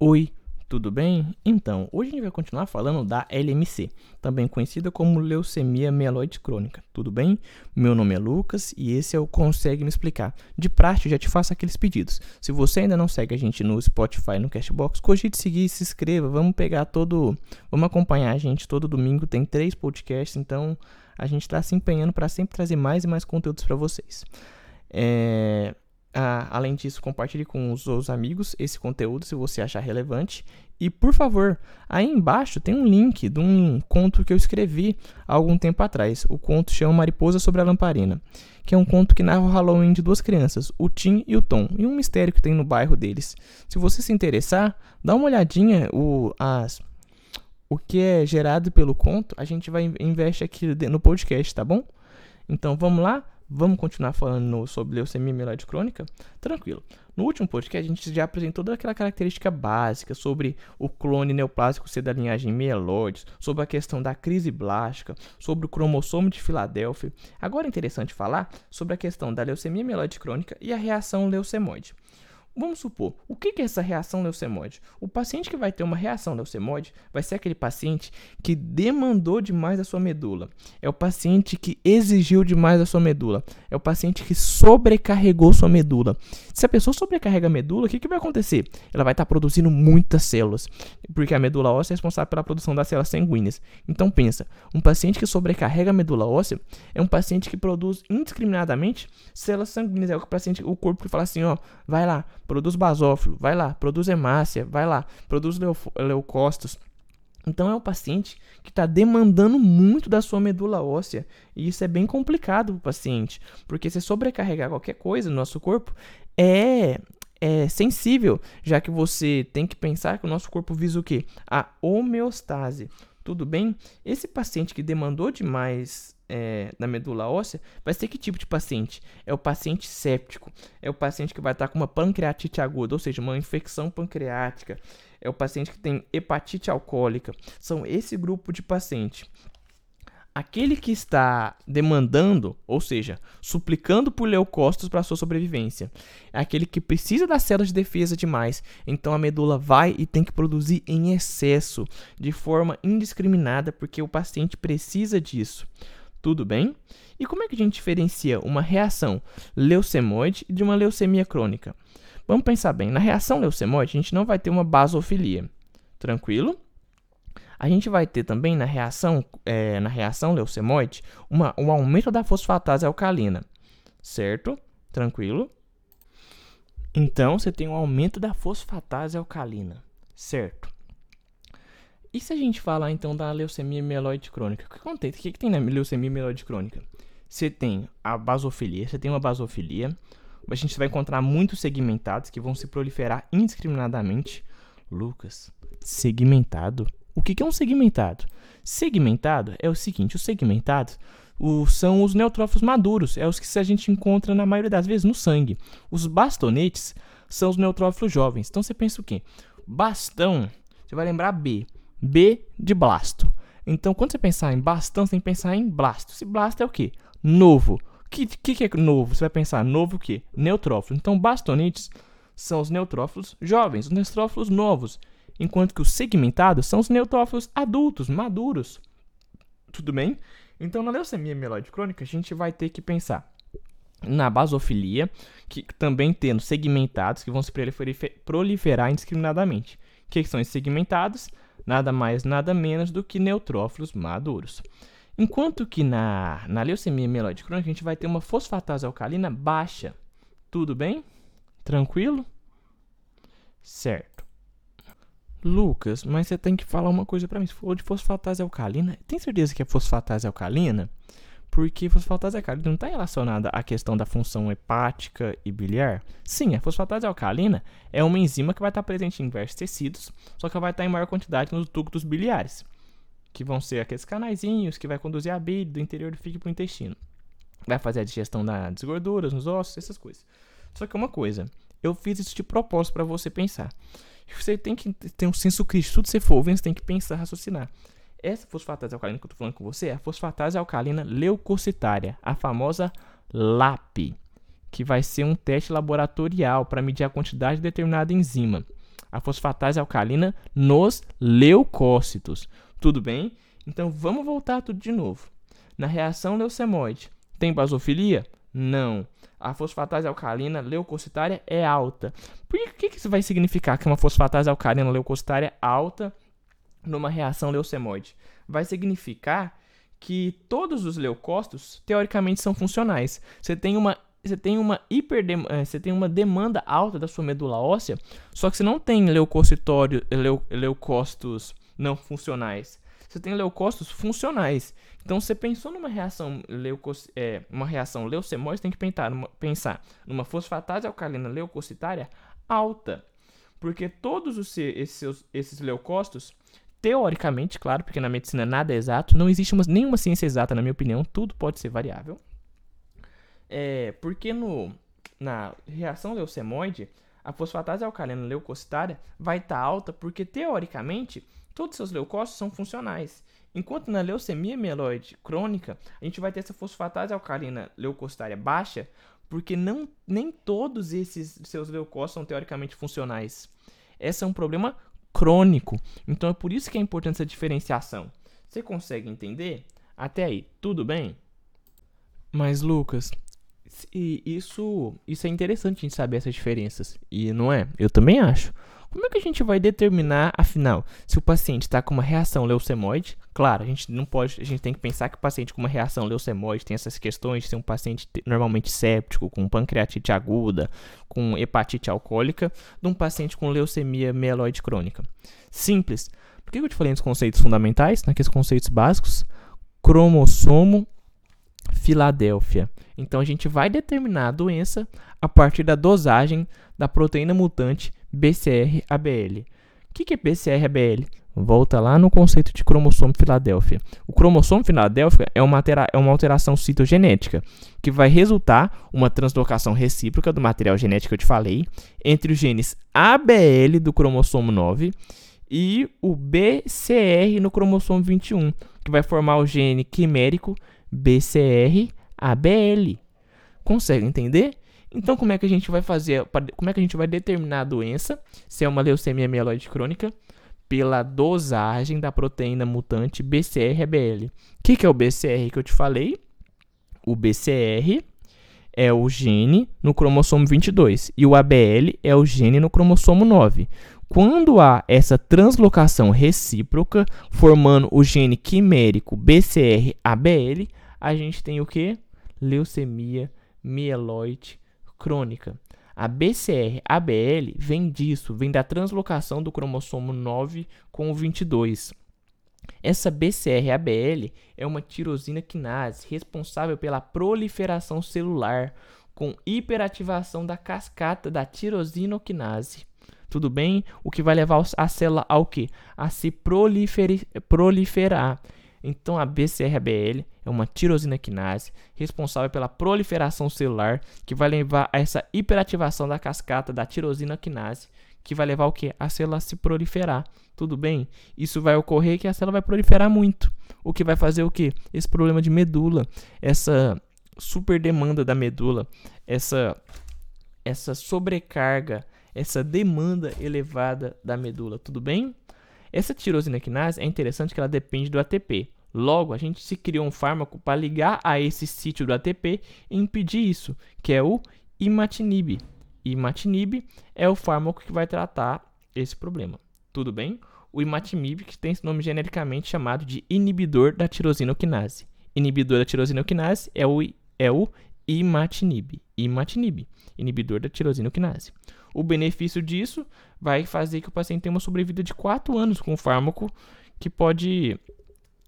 Oi, tudo bem? Então, hoje a gente vai continuar falando da LMC, também conhecida como leucemia mieloide crônica. Tudo bem? Meu nome é Lucas e esse é o Consegue Me Explicar. De prática, já te faço aqueles pedidos. Se você ainda não segue a gente no Spotify, no Cashbox, cogite seguir, se inscreva. Vamos pegar todo, vamos acompanhar a gente todo domingo. Tem três podcasts, então a gente está se empenhando para sempre trazer mais e mais conteúdos para vocês. É, ah, além disso, compartilhe com os seus amigos esse conteúdo se você achar relevante. E por favor, aí embaixo tem um link de um conto que eu escrevi há algum tempo atrás. O conto chama Mariposa sobre a Lamparina, que é um conto que narra o Halloween de duas crianças, o Tim e o Tom, e um mistério que tem no bairro deles. Se você se interessar, dá uma olhadinha o, as, o que é gerado pelo conto, a gente vai investe aqui no podcast, tá bom? Então vamos lá? Vamos continuar falando sobre leucemia mieloide crônica? Tranquilo. No último podcast, a gente já apresentou toda aquela característica básica sobre o clone neoplásico ser da linhagem mieloide, sobre a questão da crise blástica, sobre o cromossomo de Filadélfia. Agora é interessante falar sobre a questão da leucemia mieloide crônica e a reação leucemoide. Vamos supor, o que é essa reação leucemóide? O paciente que vai ter uma reação leucemóide vai ser aquele paciente que demandou demais da sua medula. É o paciente que exigiu demais da sua medula. É o paciente que sobrecarregou sua medula. Se a pessoa sobrecarrega a medula, o que, que vai acontecer? Ela vai estar produzindo muitas células, porque a medula óssea é responsável pela produção das células sanguíneas. Então pensa, um paciente que sobrecarrega a medula óssea é um paciente que produz indiscriminadamente células sanguíneas. É o paciente, o corpo que fala assim, ó, vai lá, produz basófilo, vai lá, produz hemácia, vai lá, produz leucócitos. Então é um paciente que está demandando muito da sua medula óssea. E isso é bem complicado para o paciente, porque se sobrecarregar qualquer coisa no nosso corpo é, é sensível, já que você tem que pensar que o nosso corpo visa o quê? A homeostase. Tudo bem? Esse paciente que demandou demais é, da medula óssea, vai ser que tipo de paciente? É o paciente séptico, é o paciente que vai estar com uma pancreatite aguda, ou seja, uma infecção pancreática, é o paciente que tem hepatite alcoólica. São esse grupo de paciente. Aquele que está demandando, ou seja, suplicando por leucócitos para sua sobrevivência, é aquele que precisa das células de defesa demais. Então a medula vai e tem que produzir em excesso, de forma indiscriminada, porque o paciente precisa disso. Tudo bem? E como é que a gente diferencia uma reação leucemoide de uma leucemia crônica? Vamos pensar bem, na reação leucemoide a gente não vai ter uma basofilia, tranquilo? A gente vai ter também na reação, é, na reação leucemoide uma, um aumento da fosfatase alcalina, certo? Tranquilo? Então você tem um aumento da fosfatase alcalina, certo? E se a gente falar então da leucemia mieloide crônica? O que acontece? O que, que tem na leucemia mieloide crônica? Você tem a basofilia, você tem uma basofilia, a gente vai encontrar muitos segmentados que vão se proliferar indiscriminadamente. Lucas, segmentado? O que, é um segmentado? Segmentado é o seguinte: os segmentados são os neutrófilos maduros, é os que a gente encontra na maioria das vezes no sangue. Os bastonetes são os neutrófilos jovens. Então você pensa o quê? Bastão, você vai lembrar B. B de blasto. Então, quando você pensar em bastão, você tem que pensar em blasto. Se blasto é o quê? Novo. O que, que, que, é novo? Você vai pensar novo o quê? Neutrófilo. Então, bastonites são os neutrófilos jovens, os neutrófilos novos. Enquanto que os segmentados são os neutrófilos adultos, maduros. Tudo bem? Então, na leucemia mieloide crônica, a gente vai ter que pensar na basofilia, que também tendo segmentados que vão se proliferar indiscriminadamente. O que, são esses segmentados? nada mais, nada menos do que neutrófilos maduros. Enquanto que na, na leucemia mieloide crônica a gente vai ter uma fosfatase alcalina baixa. Tudo bem? Tranquilo? Certo. Lucas, mas você tem que falar uma coisa para mim. Se for de fosfatase alcalina, tem certeza que é fosfatase alcalina? porque fosfatase alcalina não está relacionada à questão da função hepática e biliar? Sim, a fosfatase alcalina é uma enzima que vai estar presente em diversos tecidos, só que vai estar em maior quantidade nos ductos biliares, que vão ser aqueles canaizinhos que vai conduzir a bile do interior do fígado para o intestino. Vai fazer a digestão das gorduras nos ossos, essas coisas. Só que uma coisa, eu fiz isso de propósito para você pensar. Você tem que ter um senso crítico. Tudo que você for ouvindo, você tem que pensar, raciocinar. Essa fosfatase alcalina que eu estou falando com você é a fosfatase alcalina leucocitária, a famosa LAP, que vai ser um teste laboratorial para medir a quantidade de determinada enzima. A fosfatase alcalina nos leucócitos. Tudo bem? Então vamos voltar tudo de novo. Na reação leucemoide, tem basofilia? Não. A fosfatase alcalina leucocitária é alta. Por que, que isso vai significar que uma fosfatase alcalina leucocitária alta numa reação leucemoide? Vai significar que todos os leucócitos teoricamente são funcionais. Você tem uma você tem uma eh, você tem uma demanda alta da sua medula óssea, só que você não tem leucocitório, leu, leucócitos não funcionais. Você tem leucócitos funcionais. Então, você pensou numa reação leuco, é, uma reação leucemóide, tem que pensar numa, pensar numa fosfatase alcalina leucocitária alta. Porque todos os, esses, esses leucócitos teoricamente, claro, porque na medicina nada é exato, não existe uma, nenhuma ciência exata, na minha opinião, tudo pode ser variável. É, porque no, na reação leucemoide, a fosfatase alcalina leucocitária vai estar tá alta porque, teoricamente, todos os seus leucócitos são funcionais. Enquanto na leucemia mieloide crônica, a gente vai ter essa fosfatase alcalina leucocitária baixa, porque não, nem todos esses seus leucócitos são teoricamente funcionais. Esse é um problema crônico. Então é por isso que é importante essa diferenciação. Você consegue entender? Até aí, tudo bem? Mas Lucas, isso, isso é interessante a gente saber essas diferenças. E não é? Eu também acho. Como é que a gente vai determinar, afinal, se o paciente está com uma reação leucemoide? Claro, a gente não pode, a gente tem que pensar que o paciente com uma reação leucemoide tem essas questões de ser um paciente normalmente séptico, com pancreatite aguda, com hepatite alcoólica, de um paciente com leucemia mieloide crônica. Simples. Por que eu te falei nos conceitos fundamentais, naqueles conceitos básicos? Cromossomo Filadélfia. Então a gente vai determinar a doença a partir da dosagem da proteína mutante BCR-ABL. O que, que é BCR-ABL? Volta lá no conceito de cromossomo Filadélfia. O cromossomo Filadélfia é uma, é uma alteração citogenética que vai resultar uma translocação recíproca do material genético que eu te falei entre os genes ABL do cromossomo 9 e o BCR no cromossomo 21, que vai formar o gene quimérico BCR-ABL. Consegue entender? Então, como é que a gente vai fazer? Como é que a gente vai determinar a doença, se é uma leucemia mieloide crônica? Pela dosagem da proteína mutante BCR-ABL. O que, que é o BCR que eu te falei? O BCR é o gene no cromossomo 22 e o ABL é o gene no cromossomo 9. Quando há essa translocação recíproca, formando o gene quimérico BCR-ABL, a gente tem o que? Leucemia mieloide crônica. A BCR-ABL vem disso, vem da translocação do cromossomo 9 com o 22. Essa BCR-ABL é uma tirosina quinase responsável pela proliferação celular com hiperativação da cascata da tirosinoquinase. Tudo bem? O que vai levar a célula ao que? A se proliferar. Então a BCR-ABL é uma tirosina quinase responsável pela proliferação celular, que vai levar a essa hiperativação da cascata da tirosina quinase, que vai levar o que? A célula se proliferar. Tudo bem? Isso vai ocorrer que a célula vai proliferar muito. O que vai fazer o que? Esse problema de medula, essa super demanda da medula, essa essa sobrecarga, essa demanda elevada da medula, tudo bem? Essa tirosina quinase é interessante que ela depende do ATP. Logo, a gente se criou um fármaco para ligar a esse sítio do ATP e impedir isso, que é o imatinib. Imatinib é o fármaco que vai tratar esse problema. Tudo bem? O imatinib, que tem esse nome genericamente chamado de inibidor da tirosinoquinase. Inibidor da tirosinoquinase é o, é o imatinib. Imatinib, inibidor da tirosinoquinase. O benefício disso vai fazer que o paciente tenha uma sobrevida de 4 anos com o fármaco que pode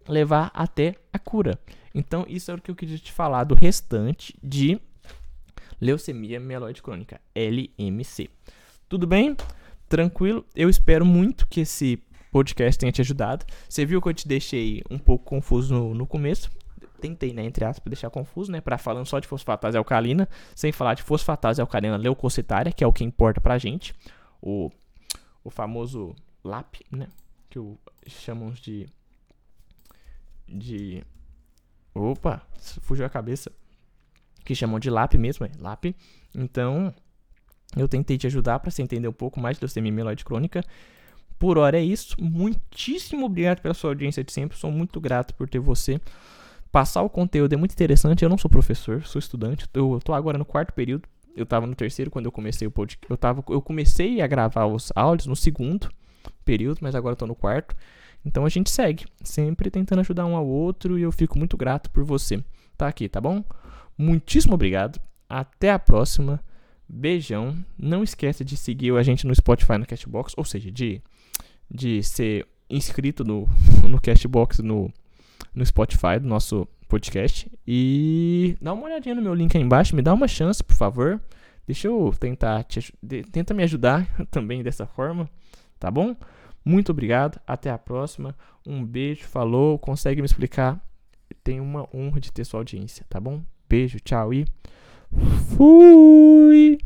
levar até a cura. Então, isso é o que eu queria te falar do restante de leucemia mieloide crônica, LMC. Tudo bem? Tranquilo? Eu espero muito que esse podcast tenha te ajudado. Você viu que eu te deixei um pouco confuso no, no começo? Tentei, né, entre aspas, deixar confuso, né, para falando só de fosfatase alcalina, sem falar de fosfatase alcalina leucocitária, que é o que importa pra gente, o, o famoso LAP, né, que o, chamamos de de. Opa, fugiu a cabeça. Que chamam de LAP mesmo, é LAP. Então, Eu tentei te ajudar para você entender um pouco mais de leucemia mieloide crônica. Por hora é isso. Muitíssimo obrigado pela sua audiência de sempre. Sou muito grato por ter você. Passar o conteúdo é muito interessante. Eu não sou professor, sou estudante. Eu estou agora no quarto período. Eu estava no terceiro quando eu comecei o podcast. Eu, tava, eu comecei a gravar os áudios no segundo período, mas agora estou no quarto. Então a gente segue, sempre tentando ajudar um ao outro e eu fico muito grato por você tá aqui, tá bom? Muitíssimo obrigado. Até a próxima. Beijão. Não esqueça de seguir a gente no Spotify no Cashbox, ou seja, de, de ser inscrito no, no Cashbox no, no Spotify do nosso podcast. E dá uma olhadinha no meu link aí embaixo, me dá uma chance, por favor. Deixa eu tentar te, tenta me ajudar também dessa forma, tá bom? Muito obrigado, até a próxima. Um beijo, falou. Consegue me explicar? Tenho uma honra de ter sua audiência, tá bom? Beijo, tchau e fui!